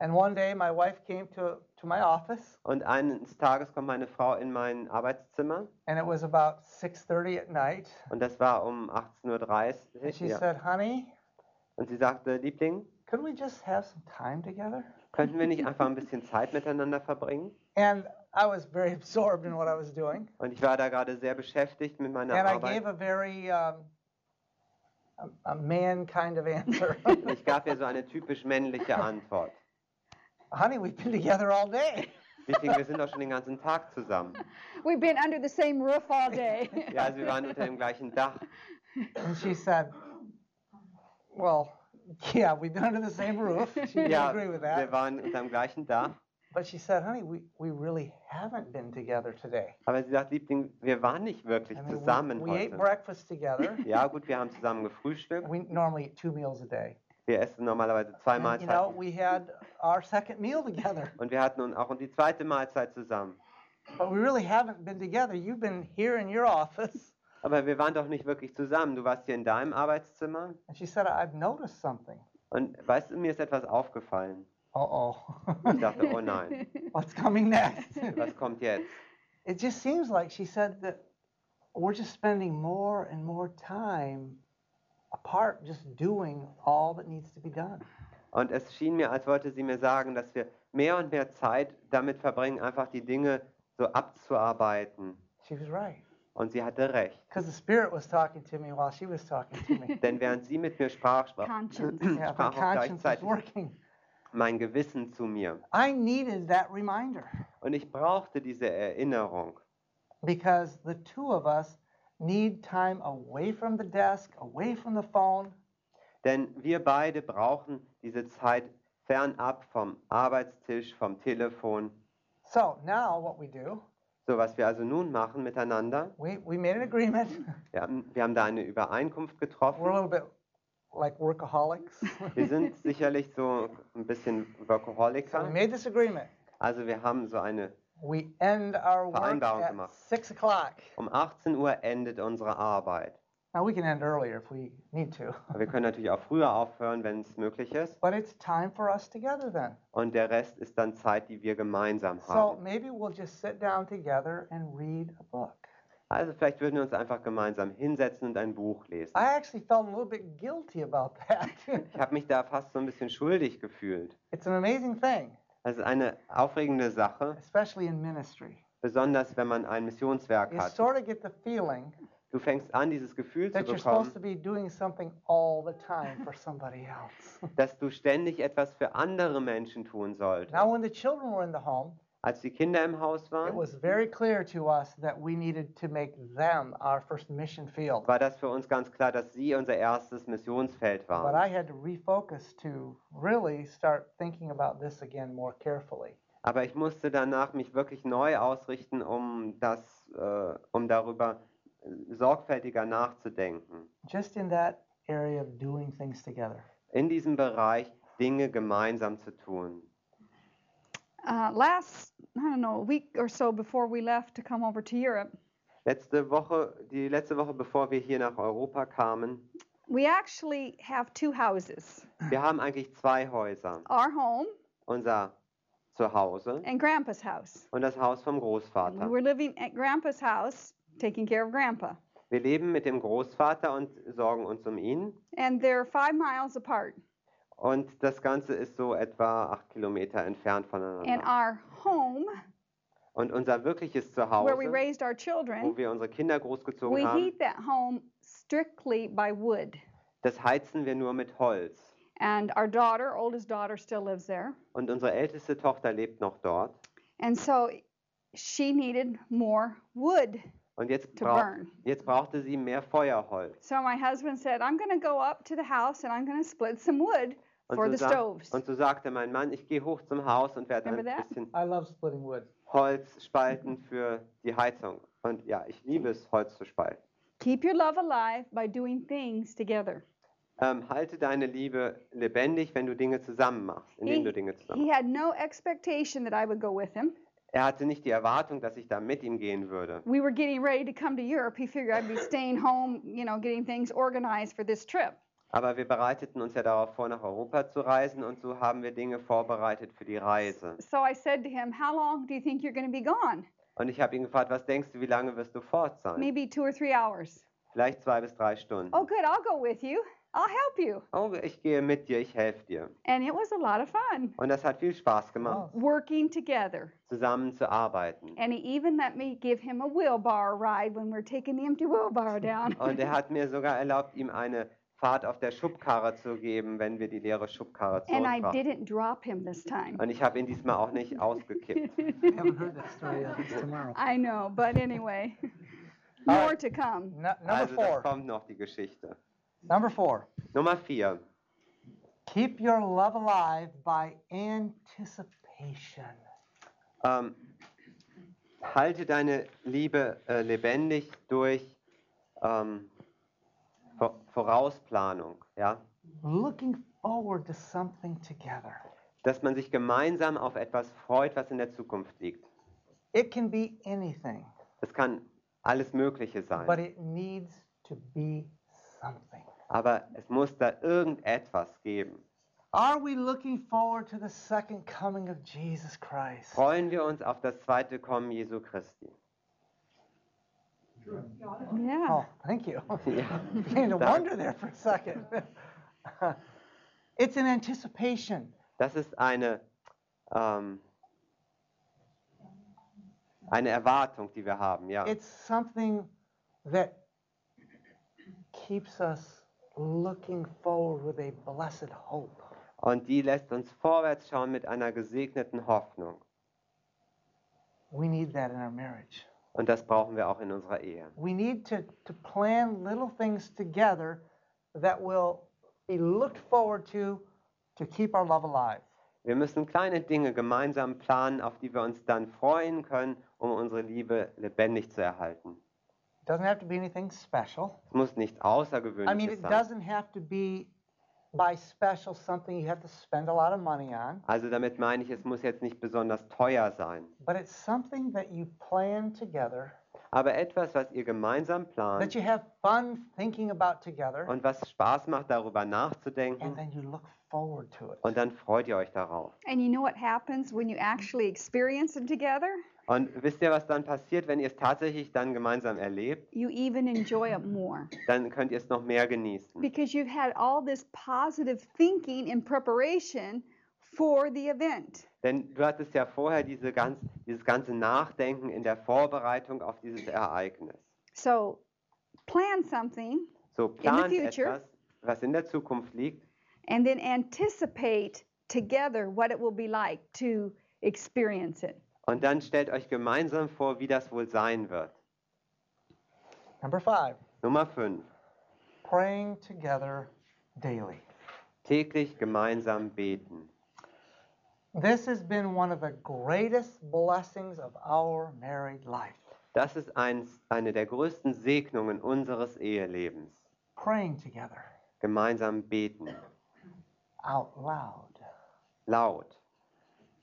And one day my wife came to, to my office Und eines Tages kommt meine Frau in mein Arbeitszimmer and it was about 6:30 at night und das war um 18.30 Uhr. and she Ja. said, "Honey, Und sie sagte, Liebling, could we just have some time together?" könnten wir nicht einfach ein bisschen Zeit miteinander verbringen? And I was very absorbed in what I was doing. Und ich war da gerade sehr beschäftigt mit meiner And I Arbeit. gave a very um, a, a man kind of answer. Ich gab ihr so eine typisch männliche Antwort. Honey, we've been together all day. Liebling, wir sind doch schon den ganzen Tag zusammen. We've been under the same roof all day. Ja, also wir waren unter dem gleichen Dach. And she said, Well, yeah, we've been under the same roof. She didn't Ja, agree with wir waren unter gleichen Dach. But she said, Honey, we, we really haven't been together today. Aber sie sagt, Liebling, wir waren nicht wirklich I mean, zusammen we, we ate breakfast together. Ja, gut, wir haben zusammen gefrühstückt. We normally eat two meals a day. Wir essen normalerweise zwei And, you know, we had our second meal together. Und wir hatten nun auch die zweite Mahlzeit zusammen. But we really haven't been together. You've been here in your office. Aber wir waren doch nicht wirklich zusammen. Du warst hier in deinem Arbeitszimmer. And she said, I've noticed something. Und weißt du, mir ist etwas aufgefallen. Uh oh. Ich dachte, oh nein, What's coming next? was kommt jetzt? it just seems like she said that we're just spending more and more time apart, just doing all that needs to be done. Und es schien mir, als wollte sie mir sagen, dass wir mehr und mehr Zeit damit verbringen, einfach die Dinge so abzuarbeiten. She was right. Und sie hatte recht. Because the Spirit was talking to me while she was talking to me. Denn während sie mit mir sprach, sprach, yeah, sprach auch gleichzeitig mein Gewissen zu mir. I needed that reminder Und ich brauchte diese Erinnerung, because the two of us need time away from the desk, away from the phone, denn wir beide brauchen diese Zeit fernab vom Arbeitstisch, vom Telefon. So now what we do, So, was wir also nun machen miteinander, we, we made an agreement. wir haben, wir haben da eine Übereinkunft We're a getroffen. little bit like workaholics. Wir sind sicherlich so ein bisschen so we Workaholiker. made this agreement. Also wir haben so eine, We end our work Vereinbarung at gemacht. um 18 Uhr endet unsere Arbeit. Now we can end earlier if we need to, Aber Wir können natürlich auch früher aufhören, wenn es möglich ist. but it's time for us together then. Und der Rest ist dann Zeit, die wir gemeinsam So haben. maybe we'll just sit down together and read a book. Also vielleicht würden wir uns einfach gemeinsam hinsetzen und ein Buch lesen. I actually felt a little bit guilty about that. Ich habe mich da fast so ein bisschen schuldig gefühlt. it's an amazing thing, Das ist eine aufregende Sache, especially in ministry. besonders wenn man ein Missionswerk You hat. sort of get the feeling Du fängst an, dieses Gefühl zu that you're supposed to bekommen, be doing something all the time for somebody else. dass du ständig etwas für andere Menschen tun solltest. now, when the children were in the home, Als die Kinder im Haus it waren, was very clear to us that we needed to make them our first mission field. war das für uns ganz klar, dass sie unser erstes Missionsfeld But waren. I had to refocus to really start thinking about this again more carefully. Aber ich musste danach mich wirklich neu ausrichten, um das, äh, um darüber sorgfältiger nachzudenken. Just in that area of doing things together. In diesem Bereich Dinge gemeinsam zu tun. Uh, last, I don't know, a week or so before we left to come over to Europe, Letzte Woche, die letzte Woche, bevor wir hier nach Europa kamen, we actually have two houses wir haben eigentlich zwei Häuser. our home Unser Zuhause and Grandpa's house. und das Haus vom Großvater. were living at Grandpa's house, taking care of Grandpa. Wir leben mit dem Großvater und sorgen uns um ihn. And they're five miles apart. Und das Ganze ist so etwa acht Kilometer entfernt And voneinander. our home, Und unser wirkliches where we Zuhause, raised our wo children, wir unsere Kinder großgezogen we haben, heat that home strictly by wood. das heizen wir nur mit Holz. And our daughter, oldest daughter, still lives there. Und unsere älteste Tochter lebt noch dort. And so she needed more wood Und jetzt, to brauch, burn. jetzt brauchte sie mehr Feuerholz. So my husband said, I'm going to go up to the house and I'm going to split some wood Und for so, the stoves. und so sagte mein Mann, ich gehe hoch zum Haus und werde ein Remember that? bisschen I love splitting wood. Holz spalten für die Heizung. Und ja, ich liebe es, Holz zu spalten. Keep your love alive by doing things together. Ähm, halte deine Liebe lebendig, wenn du Dinge zusammen machst, indem He, du Dinge zusammen he had no expectation that I would go with him. Er hatte nicht die Erwartung, dass ich da mit ihm gehen würde. We were getting ready to come to Europe. He figured I'd be staying home, you know, getting things organized for this trip. Aber wir bereiteten uns ja darauf vor, nach Europa zu reisen und so haben wir Dinge vorbereitet für die Reise. So I said to him, How long do you think you're going to be gone? Und ich habe ihn gefragt, was denkst du, wie lange wirst du fort sein? Maybe two or three hours. Vielleicht zwei bis drei Stunden. Oh, good, I'll go with you. I'll help you. Oh, ich gehe mit dir, ich helfe dir. And it was a lot of fun Und das hat viel Spaß gemacht, working together. zusammen zu arbeiten. And he even let me give him a wheelbarrow ride when we we're taking the empty wheelbarrow down. Und er hat mir sogar erlaubt, ihm eine Fahrt auf der Schubkarre zu geben, wenn wir die leere Schubkarre and I zurückbrachten. didn't drop him this time. Und ich habe ihn diesmal auch nicht ausgekippt. I haven't heard that story yet. It's tomorrow. I know, but anyway, more to come. No, number Also das four. kommt noch die Geschichte. Number four. Nummer vier. Keep your love alive by anticipation. Ähm, halte deine Liebe äh, lebendig durch ähm, Vor- Vorausplanung, ja? Looking forward to something together. Dass man sich gemeinsam auf etwas freut, was in der Zukunft liegt. It can be anything, Das kann alles Mögliche but sein. it needs to be something. Aber es muss da irgendetwas geben. Are we looking forward to the second coming of Jesus Christ? Freuen wir uns auf das zweite Kommen Jesu Christi. Yeah. Oh, thank you. Ja. Began to wonder there for a second. it's an anticipation. Das ist eine, ähm, eine Erwartung, die wir haben, ja. It's something that keeps us looking forward with a blessed hope. Und die lässt uns vorwärts schauen mit einer gesegneten Hoffnung. We need that in our marriage. Und das brauchen wir auch in unserer Ehe. We need to, to plan little things together that will be looked forward to to keep our love alive. Wir müssen kleine Dinge gemeinsam planen, auf die wir uns dann freuen können, um unsere Liebe lebendig zu erhalten. It doesn't have to be anything special. Es muss nichts I mean, Außergewöhnliches it sein. doesn't have to be by special something you have to spend a lot of money on, Also damit meine ich, es muss jetzt nicht besonders teuer sein. but it's something that you plan together, Aber etwas, was ihr gemeinsam that plant you have fun thinking about together, und was Spaß macht, darüber and nachzudenken. then you look forward to it. Und dann freut ihr euch darauf. And you know what happens when you actually experience it together? Und wisst ihr, was dann passiert, wenn ihr es tatsächlich dann gemeinsam erlebt? You even enjoy it more Dann könnt ihr es noch mehr genießen. because you've had all this positive thinking in preparation for the event. Denn du hattest ja vorher diese ganz, dieses ganze Nachdenken in der Vorbereitung auf dieses Ereignis. So plan something So plant future. etwas, was in der Zukunft liegt and then anticipate together what it will be like to experience it. Und dann stellt euch gemeinsam vor, wie das wohl sein wird. Number five, Nummer 5. praying together daily. Täglich gemeinsam beten. This has been one of the greatest blessings of our married life. Das ist eins, eine der größten Segnungen unseres Ehelebens. Praying together Gemeinsam beten. out loud. Laut.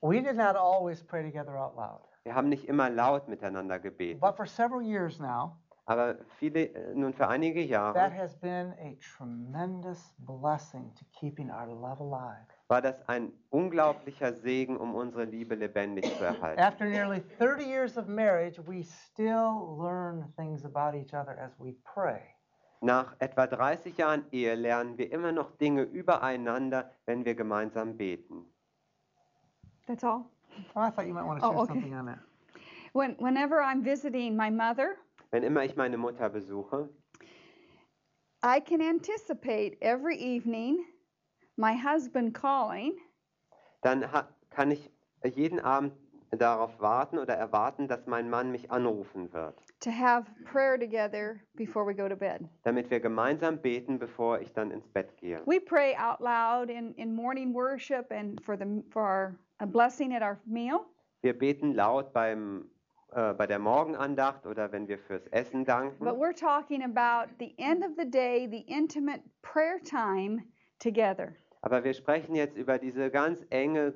We did not always pray together out loud, Wir haben nicht immer laut miteinander gebetet. but for several years now, Aber viele, äh, nun für einige that Jahre has been a tremendous blessing to keeping our love alive. war das ein unglaublicher Segen, um unsere Liebe lebendig zu erhalten. After nearly 30 years of marriage, we still learn things about each other as we pray. Nach etwa 30 Jahren Ehe lernen wir immer noch Dinge übereinander, wenn wir gemeinsam beten. That's all. Oh, I thought you might want to Oh, share okay. something on that. When, whenever I'm visiting my mother, Wenn immer ich meine Mutter besuche, I can anticipate every evening my husband calling dann ha kann ich jeden Abend darauf warten oder erwarten, dass mein Mann mich anrufen wird, to have prayer together before we go to bed. damit wir gemeinsam beten, bevor ich dann ins Bett gehe. We pray out loud in, in morning worship and for the for our a blessing at our meal. Wir beten laut beim, äh, bei der Morgenandacht oder wenn wir fürs Essen danken. But we're talking about the end of the day, the intimate prayer time together. Aber wir sprechen jetzt über diese ganz enge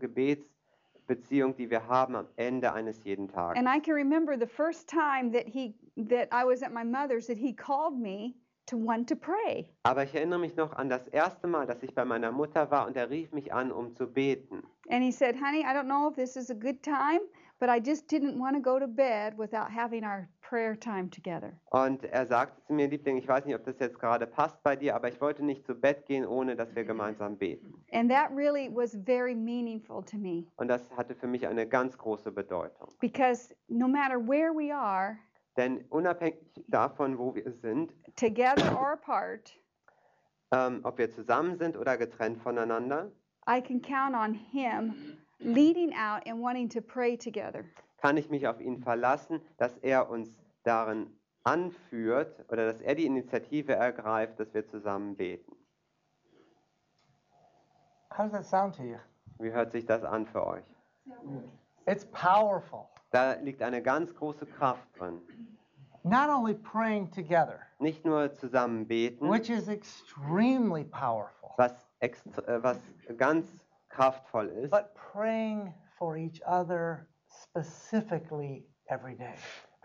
Gebetsbeziehung, die wir haben am Ende eines jeden Tages. And I can remember the first time that he that I was at my mother's that he called me to want to pray. Aber ich erinnere mich noch an das erste Mal, dass ich bei meiner Mutter war und er rief mich an, um zu beten. And he said, "Honey, I don't know if this is a good time, but I just didn't want to go to bed without having our prayer time together." Und er sagte zu mir, Liebling, ich weiß nicht, ob das jetzt gerade passt bei dir, aber ich wollte nicht zu Bett gehen, ohne dass wir gemeinsam beten. And that really was very meaningful to me Und das hatte für mich eine ganz große Bedeutung. because no matter where we are, Denn unabhängig davon, wo wir sind, together or apart, ähm, ob wir zusammen sind oder getrennt voneinander, I can count on him leading out and wanting to pray together. Kann ich mich auf ihn verlassen, dass er uns darin anführt oder dass er die Initiative ergreift, dass wir zusammen beten. How does that sound to you? Wie hört sich das an für euch? It's powerful. Da liegt eine ganz große Kraft drin. Not only praying together, Nicht nur zusammen beten, which is extremely powerful, was, äh, was ganz kraftvoll ist, but praying for each other specifically every day.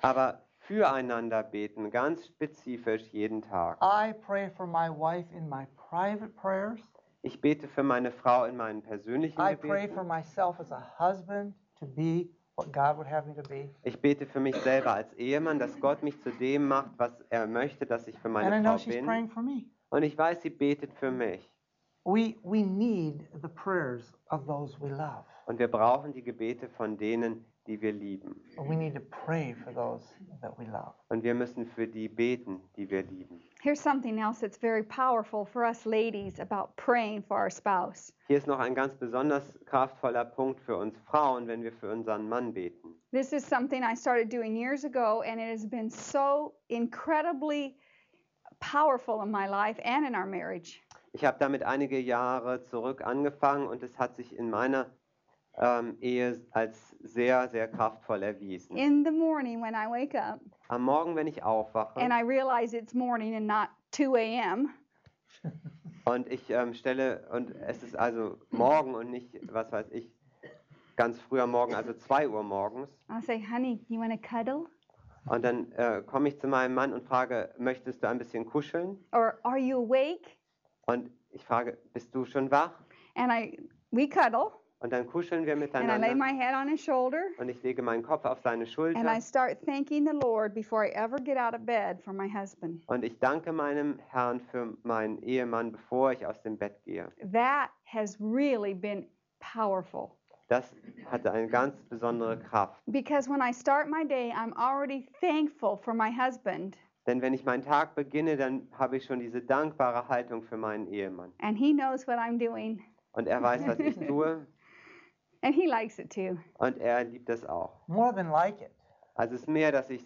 aber füreinander beten, ganz spezifisch jeden Tag. I pray for my wife in my private prayers. Ich bete für meine Frau in meinen persönlichen I pray for myself as a husband to be what God would have me to be. Ich bete für mich selber als Ehemann, dass Gott mich zu dem macht, was er möchte, dass ich für And I meine know Frau she's bin. praying for me. Und ich weiß, sie betet für mich. We, we need the prayers of those we love. Und wir brauchen die Gebete von denen, die wir lieben. We need to pray for those that we love. Und wir müssen für die beten, die wir lieben. Here's something else that's very powerful for us ladies about praying for our spouse. Hier ist noch ein ganz besonders kraftvoller Punkt für uns Frauen, wenn wir für unseren Mann beten. This is something I started doing years ago, and it has been so incredibly powerful in my life and in our marriage. Ich habe damit einige Jahre zurück angefangen und es hat sich in meiner ähm, Ehe als sehr, sehr kraftvoll erwiesen. In the morning when I wake up Am Morgen, wenn ich aufwache and I realize it's morning and not 2 a.m., und ich ähm, stelle, und es ist also morgen und nicht, was weiß ich, ganz früh am Morgen, also 2 Uhr morgens. I'll say, honey, you want to cuddle? Und dann äh, komme ich zu meinem Mann und frage, möchtest du ein bisschen kuscheln? Or are you awake? Und ich frage, bist du schon wach? And I we cuddle Und dann kuscheln wir and I lay miteinander my head on his shoulder und ich lege meinen Kopf auf seine and I Schulter start thanking the Lord before I ever get out of bed for my husband. und ich danke meinem Herrn für meinen Ehemann, bevor ich aus dem Bett gehe. That has really been powerful. Das hatte eine ganz besondere Kraft. Because when I start my day, I'm already thankful for my husband, Denn wenn ich meinen Tag beginne, dann habe ich schon diese dankbare Haltung für meinen Ehemann. and he knows what I'm doing, Und er weiß, was ich tue and he likes it too. und er liebt es auch. More than like it. Also es ist mehr, dass ich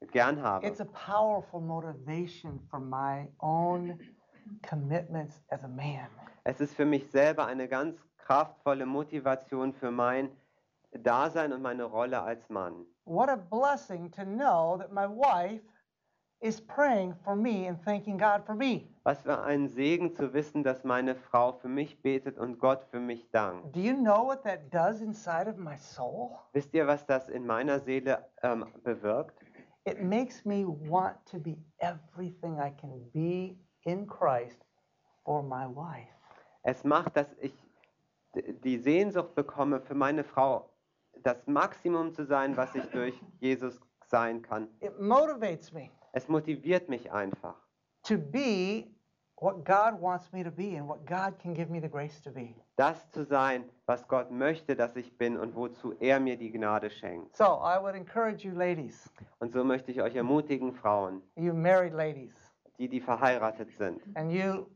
es gern habe. It's a powerful motivation for my own commitments as a man. Es ist für mich selber eine ganz kraftvolle Motivation für mein Dasein und meine Rolle als Mann. What a blessing to know that my wife is praying for me and thanking God for me. Was für ein Segen zu wissen, dass meine Frau für mich betet und Gott für mich dankt. Do you know what that does inside of my soul? Wisst ihr, was das in meiner Seele ähm, bewirkt? It makes me want to be everything I can be in Christ for my wife. Es macht, dass ich die Sehnsucht bekomme, für meine Frau das Maximum zu sein, was ich durch Jesus sein kann. It motivates me Es motiviert mich einfach, to be what God wants me to be and what God can give me the grace to be. das zu sein, was Gott möchte, dass ich bin und wozu er mir die Gnade schenkt. So I would encourage you, ladies, Und so möchte ich euch ermutigen, Frauen, you married ladies, die, die verheiratet sind. and you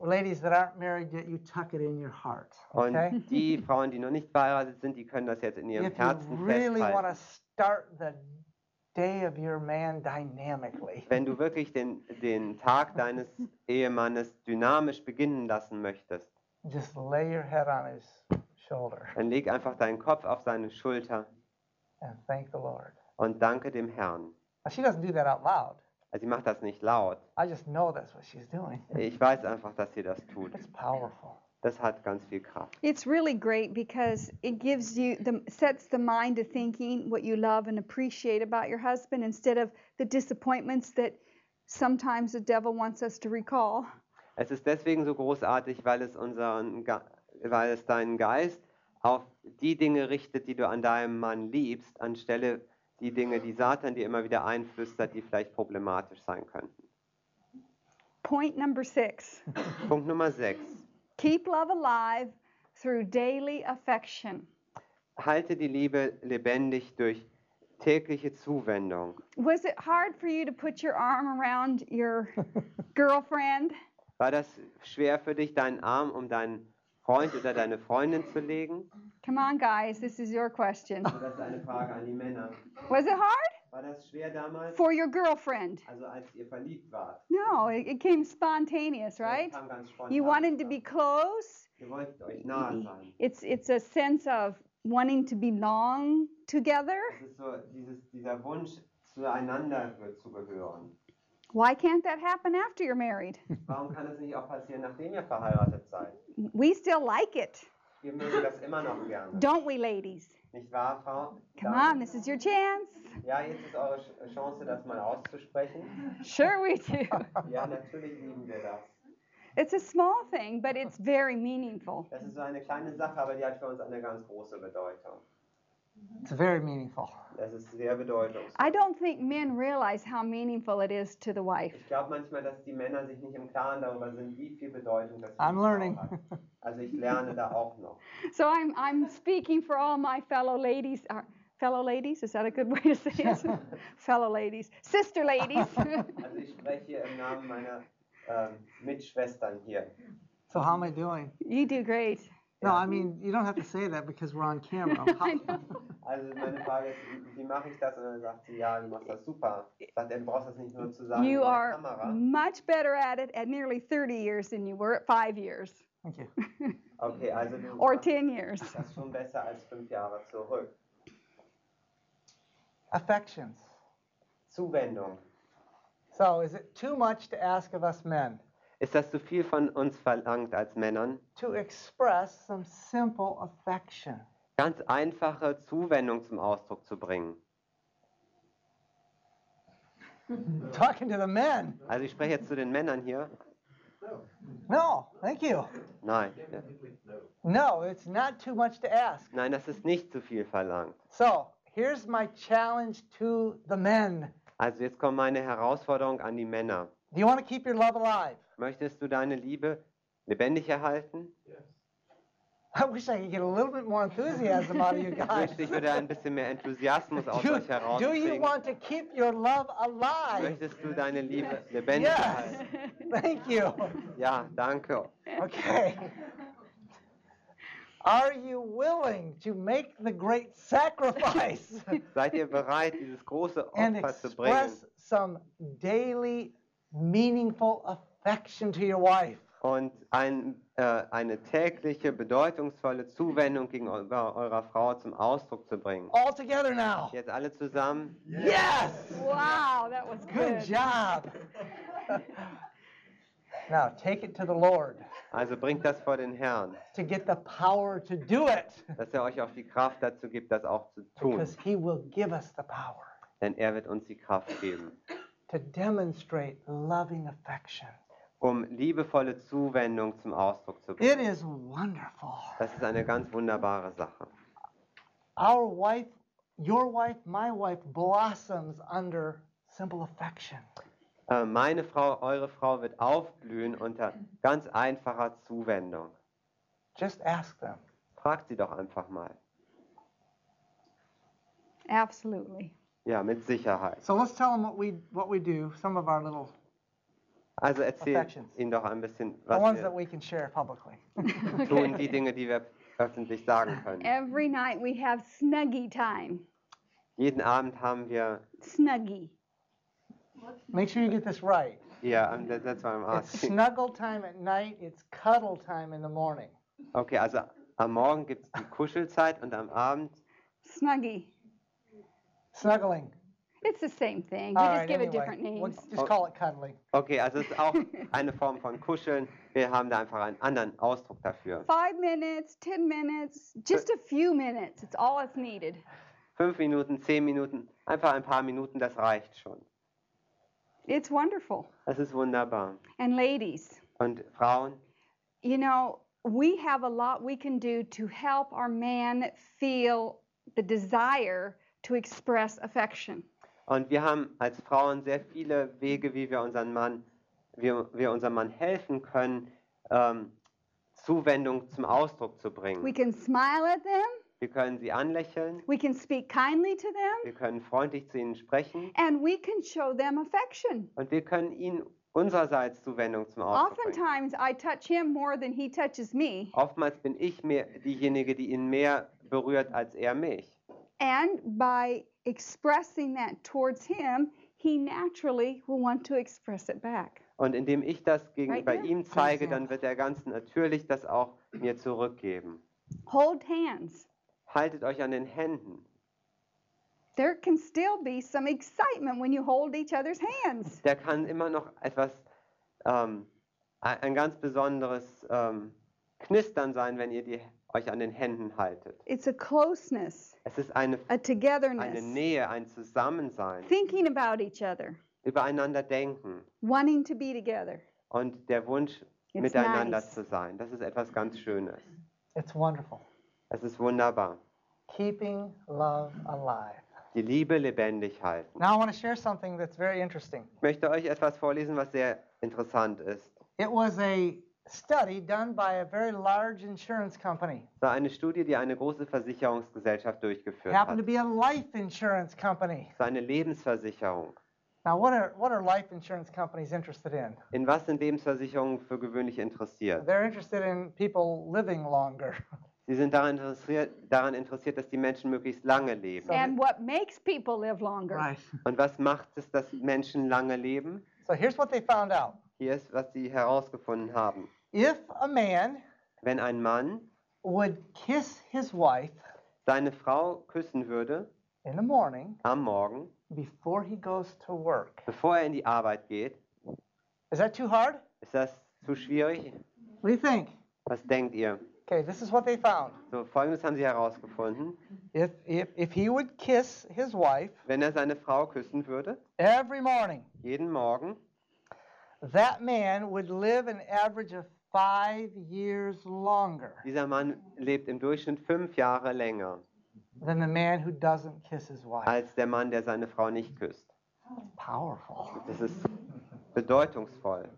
ladies that aren't married yet, you tuck it in your heart. Okay? Und die Frauen, die noch nicht verheiratet sind, die können das jetzt in ihrem if you Herzen really want to festhalten. start the day of your man dynamically, Wenn du wirklich den, den Tag deines Ehemannes dynamisch beginnen lassen möchtest, just lay your head on his shoulder dann leg einfach deinen Kopf auf seine Schulter and thank the Lord. und danke dem Herrn. Now, she doesn't do that out loud. Also sie macht das nicht laut. I just know that's what she's doing. Ich weiß einfach, dass sie das tut. It's powerful. Das hat ganz viel Kraft. It's really great because it gives you the sets the mind to thinking what you love and appreciate about your husband instead of the disappointments that sometimes the devil wants us to recall. Es ist deswegen so großartig, weil es, unseren, weil es deinen Geist auf die Dinge richtet, die du an deinem Mann liebst, anstelle die Dinge, die Satan dir immer wieder einflüstert, die vielleicht problematisch sein könnten. Point number six Punkt Nummer 6. keep love alive through daily affection. Halte die Liebe lebendig durch tägliche Zuwendung. Was it hard for you to put your arm around your girlfriend? War das schwer für dich, deinen Arm um deinen Freund oder deine Freundin zu legen? Come on, guys, this is your question. Das ist eine Frage an die Männer. Was it hard War das schwer damals? for your girlfriend? Also als ihr verliebt wart? No, it, it came spontaneous, right? Das kam ganz spontan. You wanted to be close. Ihr wolltet euch nahe sein. It's it's a sense of wanting to belong together. Ist so dieses, dieser Wunsch, zueinander zu gehören. Why can't that happen after you're married? Warum kann es nicht auch passieren, nachdem ihr verheiratet seid? We still like it, Wir mögen das immer noch gerne. don't we, ladies? Nicht wahr, Frau? Come Damen? on, this is your chance. Ja, jetzt ist eure Ch- Chance, das mal auszusprechen. Sure, we do. Ja, natürlich lieben wir das. It's a small thing, but it's very meaningful. Das ist so eine kleine Sache, aber die hat für uns eine ganz große Bedeutung. It's very meaningful. Das ist sehr bedeutungsvoll. I don't think men realize how meaningful it is to the wife. Ich glaube manchmal, dass die Männer sich nicht im Klaren darüber sind, wie viel Bedeutung das I'm learning. hat. Also ich lerne da auch noch. So I'm, I'm speaking for all my fellow ladies. Uh, fellow ladies, is that a good way to say it? fellow ladies. Sister ladies. Also ich spreche im Namen meiner ähm, Mitschwestern hier. So how am I doing? you do great. No, I mean you don't have to say that because we're on camera. I know. Also meine Frage ist, wie mache ich das? Und dann sagt sie, ja, du machst das super. Sagt er, du brauchst das nicht nur zu sagen You in der are Kamera. much better at it at nearly 30 years than you were at five years Thank you. Okay, also du or machst 10 years. das schon besser als fünf Jahre zurück. Affections. Zuwendung. So is it too much to ask of us men Ist das zu viel von uns verlangt als Männern? to express some simple affection? Ganz einfache Zuwendung zum Ausdruck zu bringen. Talking to the men. Also ich spreche jetzt zu den Männern hier. No, thank you. Nein, ja. No, it's not too much to ask. nein, das ist nicht zu viel verlangt. So here's my challenge to the men. Also jetzt kommt meine Herausforderung an die Männer. Do you want to keep your love alive? Möchtest du deine Liebe lebendig erhalten? I wish I could get a little bit more enthusiasm out of you Ich guys. wünschte, ich würde ein bisschen mehr Enthusiasmus aus Do, euch do you want to keep your love alive? Möchtest du deine Liebe lebendig Yes. erhalten? Thank you. Ja, danke. Okay. Are you willing to make the great sacrifice Seid ihr bereit, dieses große and Opfer zu bringen express some daily meaningful affection to your wife? und ein, äh, eine tägliche, bedeutungsvolle Zuwendung gegenüber eurer Frau zum Ausdruck zu bringen? All together now. Jetzt alle zusammen. Yes. Wow, that was Good good. job. now take it to the Lord Also bringt das vor den Herrn, to get the power to do it dass er euch auch die Kraft dazu gibt, das auch zu tun. because He will give us the power Denn er wird uns die Kraft geben, to demonstrate loving affection. Um liebevolle Zuwendung zum Ausdruck zu It bringen. is wonderful. Das ist eine ganz wunderbare Sache. Our wife, your wife, my wife blossoms under simple affection. Äh, Meine Frau, eure Frau wird aufblühen unter ganz einfacher Zuwendung. Just ask them. Fragt sie doch einfach mal. Absolutely. Ja, mit Sicherheit. So let's tell them what we what we do. Some of our little Also Affections. ihnen doch ein bisschen, the ones was that wir we can share publicly. tun, die Dinge, die wir öffentlich sagen können. Every night we have snuggie time. Jeden Abend haben wir, Snuggie. Make sure you get this right. ja, um, that- that's why I'm It's asking. snuggle time at night. It's cuddle time in the morning. Okay, also am Morgen gibt es die Kuschelzeit und am Abend, Snuggie. Snuggling. It's the same thing. You All just right. give it Anyway, different we'll names. just call it cuddling. okay, also es ist auch eine Form von Kuscheln. Wir haben da einfach einen anderen Ausdruck dafür. Five minutes, ten minutes, just a few minutes. It's all that's needed. Fünf Minuten, zehn Minuten, einfach ein paar Minuten, das reicht schon. It's wonderful. Das ist wunderbar. And ladies, Und Frauen, you know, we have a lot we can do to help our man feel the desire to express affection. Und wir haben als Frauen sehr viele Wege, wie wir unseren Mann, wir, wir unserem Mann helfen können, ähm, Zuwendung zum Ausdruck zu We bringen. can smile at them, Wir können sie anlächeln, we can speak kindly to them, wir können freundlich zu ihnen sprechen and we can show them affection. und wir können ihnen unsererseits Zuwendung zum Ausdruck bringen. Oftentimes, I touch him more than he touches me, Oftmals bin ich mehr diejenige, die ihn mehr berührt als er mich. and by expressing that towards him, he naturally will want to express it back. Und indem ich das gegenüber Right ihm zeige, dann wird er ganz natürlich das auch mir zurückgeben. Hold hands. Haltet euch an den Händen. There can still be some excitement when you hold each other's hands. Der kann immer noch etwas, ähm, ein ein ganz besonderes ähm, Knistern sein, wenn ihr die, euch an den Händen haltet. It's a closeness, Es ist eine, a eine togetherness, Nähe, ein Zusammensein, thinking about each other, übereinander denken wanting to be together. und der Wunsch, It's miteinander nice. zu sein. Das ist etwas ganz Schönes. It's wonderful. Es ist wunderbar. keeping love alive. die Liebe lebendig halten. Now I want to share something that's very interesting. Ich möchte euch etwas vorlesen, was sehr interessant ist. It was a study done by a very large insurance company. Es war eine Studie, die eine große Versicherungsgesellschaft durchgeführt hat. happened to be a life insurance company. Es war eine Lebensversicherung. Now, what are what are life insurance companies interested in? In was sind Lebensversicherungen für gewöhnlich interessiert? They're interested in people living longer. Sie sind daran interessiert, daran interessiert, dass die Menschen möglichst lange leben. And what makes people live longer? Und was macht es, dass Menschen lange leben? So here's what they found out. Hier ist, was sie herausgefunden haben. If a man Wenn ein Mann would kiss his wife seine Frau küssen würde in the morning am Morgen, before he goes to work, bevor er in die Arbeit geht, is that too hard? ist das zu schwierig? What do you think? Was denkt ihr? Okay, this is what they found. So, Folgendes haben sie herausgefunden. If if if he would kiss his wife Wenn er seine Frau küssen würde, every morning, jeden Morgen, that man would live an average of five years longer dieser Mann lebt im Durchschnitt fünf Jahre länger than the man who doesn't kiss his wife. als der Mann, der seine Frau nicht küsst. Powerful. Das ist bedeutungsvoll.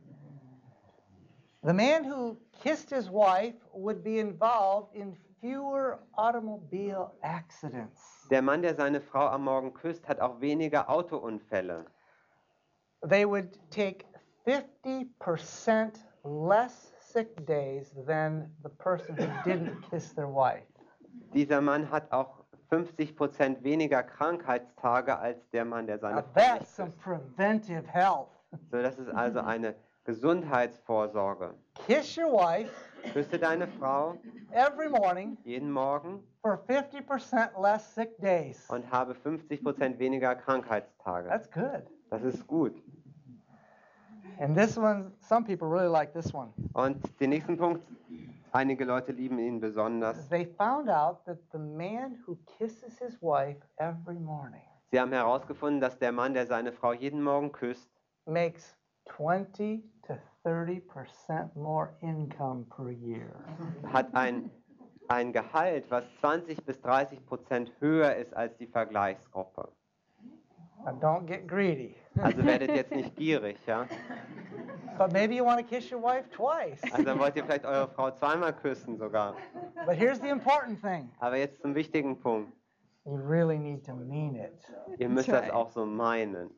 The man who kissed his wife would be involved in fewer automobile accidents. Der Mann, der seine Frau am Morgen küsst, hat auch weniger Autounfälle. They would take 50% less sick days than the person who didn't kiss their wife. Dieser Mann hat auch 50% weniger Krankheitstage als der Mann, der seine Now Frau that's some preventive health. So, das ist also eine Gesundheitsvorsorge. Kiss your wife Küsse deine Frau every morning jeden Morgen for 50% less sick days. und habe 50% weniger Krankheitstage. That's good. Das ist gut. And this one, some people really like this one. Und den nächsten Punkt, einige Leute lieben ihn besonders. They found out that the man who kisses his wife every morning Sie haben herausgefunden, dass der Mann, der seine Frau jeden Morgen küsst, makes 20 to 30% more income per year. hat ein, ein Gehalt, was 20 bis 30 Prozent höher ist als die Vergleichsgruppe. Now don't get greedy. Also werdet jetzt nicht gierig, ja? But maybe you want to kiss your wife twice. Also wollt ihr vielleicht eure Frau zweimal küssen sogar. But here's the important thing Aber jetzt zum wichtigen Punkt. you really need to mean it. Ihr müsst That's das right. auch so meinen.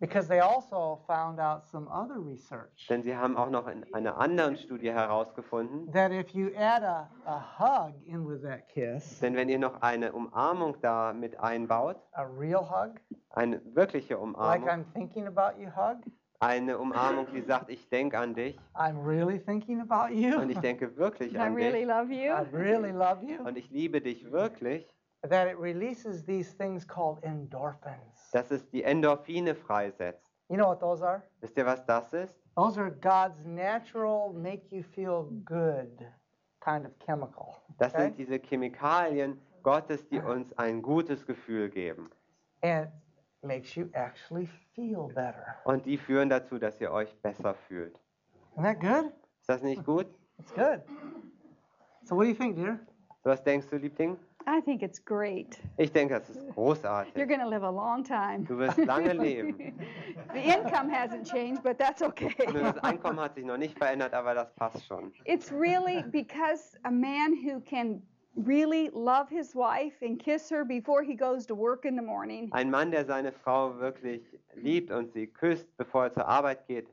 Because they also found out some other research. Denn sie haben auch noch in einer anderen Studie herausgefunden, that if you add a, a hug in with that kiss, denn wenn ihr noch eine Umarmung da mit einbaut, a real hug, eine wirkliche like Umarmung, I'm thinking about you hug, eine Umarmung, die sagt, ich denke an dich. I'm really thinking about you, und ich denke wirklich I an really dich. love you. I really love you, und ich liebe dich wirklich, that it releases these things called endorphins. Dass es die Endorphine freisetzt. You know what those are? Wisst ihr, was das ist? Those are God's natural, make you feel good kind of chemical. Das Okay? sind diese Chemikalien Gottes, die uns ein gutes Gefühl geben. And makes you actually feel better. Und die führen dazu, dass ihr euch besser fühlt. Isn't that good? Ist das nicht gut? It's good. So what do you think, dear? So, was denkst du, Liebling? I think it's great. Ich denke, das ist You're großartig. going to live a long time. Du wirst lange leben. the income hasn't changed, but that's okay. Nur das Einkommen hat sich noch nicht verändert, aber das passt schon. it's really because a man who can really love his wife and kiss her before he goes to work in the morning Ein Mann, der seine Frau wirklich liebt und sie küsst, bevor er zur Arbeit geht,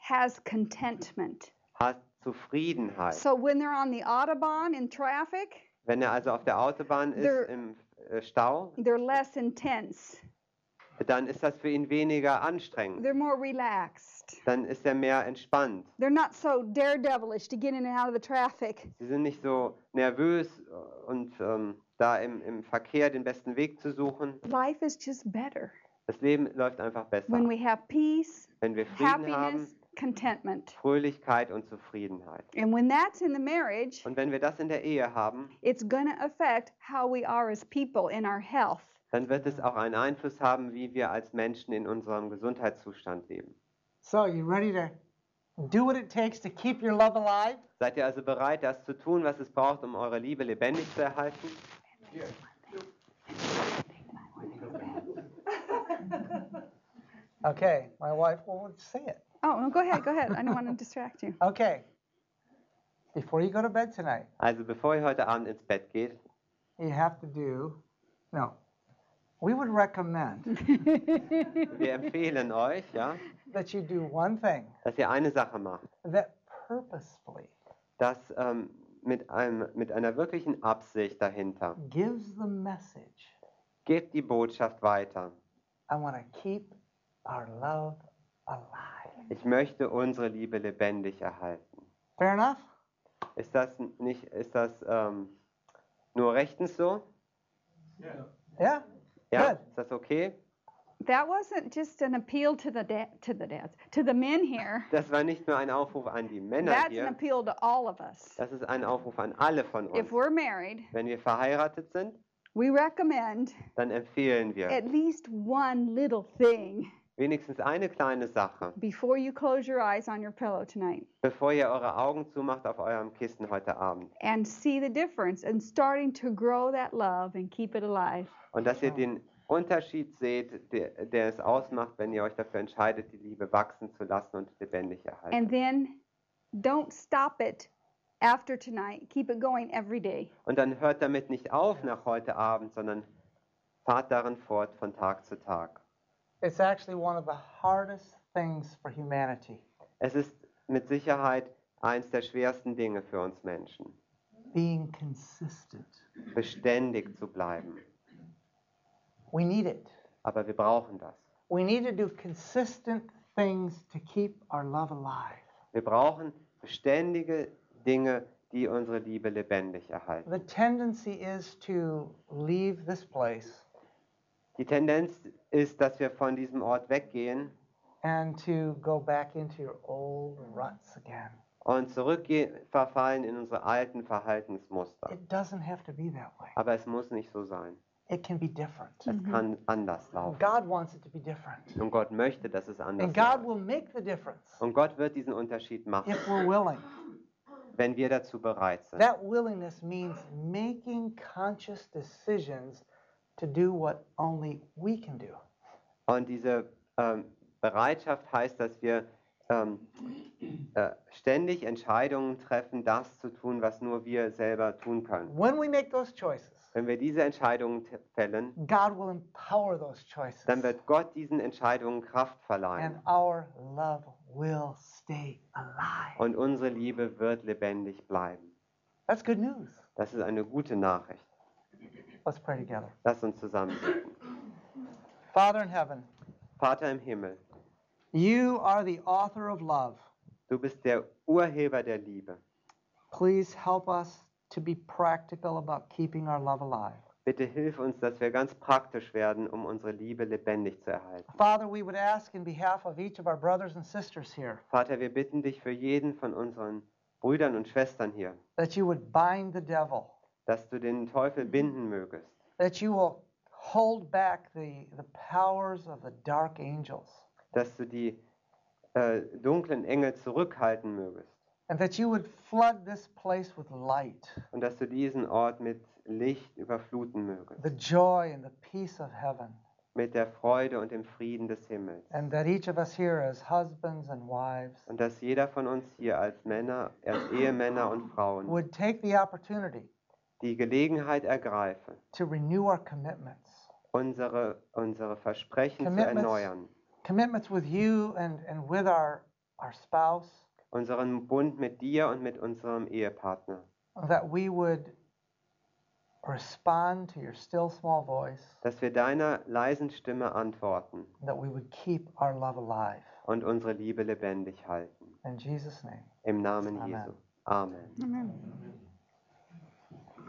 has contentment. hat Zufriedenheit. So when they're on the Autobahn in traffic, Wenn er also auf der Autobahn ist, Der- im äh, Stau, they're less intense. dann ist das für ihn weniger anstrengend. They're more relaxed. Dann ist er mehr entspannt. They're not so daredevilish to get in and out of the traffic. Sie sind nicht so nervös und ähm, da im, im Verkehr den besten Weg zu suchen. Life is just better Das Leben läuft einfach besser, when we have peace, wenn wir Frieden haben, happiness, contentment. Fröhlichkeit und Zufriedenheit. And when that's in the marriage, Und wenn wir das in der Ehe haben, it's going to affect how we are as people in our health. dann wird es auch einen Einfluss haben, wie wir als Menschen in unserem Gesundheitszustand leben. So, you ready to do what it takes to keep your love alive? Seid ihr also bereit, das zu tun, was es braucht, um eure Liebe lebendig zu erhalten? Okay, my wife won't say it. Oh, no, go ahead, go ahead. I don't want to distract you. Okay. Before you go to bed tonight, Also bevor ihr heute Abend ins Bett geht, you have to do, no, we would recommend wir empfehlen euch, ja, that you do one thing dass ihr eine Sache macht. that purposefully Das ähm, mit, einem, mit einer wirklichen Absicht dahinter. gives the message Gebt die Botschaft weiter. I want to keep our love alive. Ich möchte unsere Liebe lebendig erhalten. Fair enough? Ist das nicht, ist das ähm, nur rechtens so? Yeah? Ja, Good. ist das okay? That wasn't just an appeal to the to the dads, to the men here. Das war nicht nur ein Aufruf an die Männer That's an hier, appeal to all of us. das ist ein Aufruf an alle von uns. If we're married, Wenn wir verheiratet sind, we recommend dann empfehlen wir at least one little thing wenigstens eine kleine Sache, before you close your eyes on your pillow tonight bevor ihr eure Augen zumacht auf eurem Kissen heute Abend. and see the difference and starting to grow that love and keep it alive. Und dass ihr den Unterschied seht, der, der es ausmacht, wenn ihr euch dafür entscheidet, die Liebe wachsen zu lassen und lebendig erhalten. And then don't stop it after tonight. Keep it going every day. Und dann hört damit nicht auf nach heute Abend, sondern fahrt darin fort von Tag zu Tag. It's actually one of the hardest things for humanity Es ist mit Sicherheit eins der schwersten Dinge für uns Menschen, being consistent. beständig zu bleiben. We need it. Aber wir brauchen das. We need to do consistent things to keep our love alive. Wir brauchen beständige Dinge, die unsere Liebe lebendig erhalten. The tendency is to leave this place Die Tendenz ist, dass wir von diesem Ort weggehen and to go back into your old ruts again. und zurückgehen, verfallen in unsere alten Verhaltensmuster. It doesn't have to be that way. Aber es muss nicht so sein. It can be different. Es kann anders laufen. God wants it to be different. Und Gott möchte, dass es anders And God läuft. will make the difference Und Gott wird diesen Unterschied machen, if we're willing. wenn wir dazu bereit sind. That willingness means making conscious decisions to do what only we can do. Und diese ähm, Bereitschaft heißt, dass wir ähm, äh, ständig Entscheidungen treffen, das zu tun, was nur wir selber tun können. When we make those choices, Wenn wir diese Entscheidungen fällen, God will empower those choices. dann wird Gott diesen Entscheidungen Kraft And verleihen. our love will stay alive. Und unsere Liebe wird lebendig bleiben. That's good news. Das ist eine gute Nachricht. Let's pray together. Lass uns zusammen beten. Father in heaven, Vater im Himmel, you are the author of love. du bist der Urheber der Liebe. Please help us to be practical about keeping our love alive. Bitte hilf uns, dass wir ganz praktisch werden, um unsere Liebe lebendig zu erhalten. Father, we would ask in behalf of each of our brothers and sisters here Vater, wir bitten dich für jeden von unseren Brüdern und Schwestern hier, that you would bind the devil, dass du den Teufel binden mögest, that you will hold back the, the powers of the dark angels, dass du die äh, dunklen Engel zurückhalten mögest. And that you would flood this place with light, und dass du diesen Ort mit Licht überfluten mögest, the joy and the peace of heaven, mit der Freude und dem Frieden des Himmels. and that each of us here as husbands and wives Und dass jeder von uns hier als Männer, als Ehemänner und Frauen would take the opportunity die Gelegenheit ergreife, to renew our commitments. unsere, unsere Versprechen zu Commitments. erneuern, Commitments with you and, and with our, our spouse, unseren Bund mit dir und mit unserem Ehepartner, that we would respond to your still small voice, dass wir deiner leisen Stimme antworten that we would keep our love alive. und unsere Liebe lebendig halten. In Jesus' name. Im Namen Amen. Jesu. Amen. Amen.